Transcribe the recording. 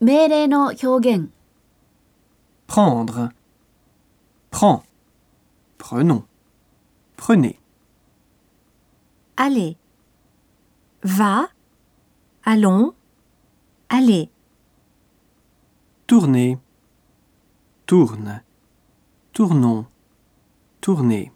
命令の表現。Prendre, prends, prenons, prenez, Allez. Va, allons, allez. tourner, tourne, tournons, tournez.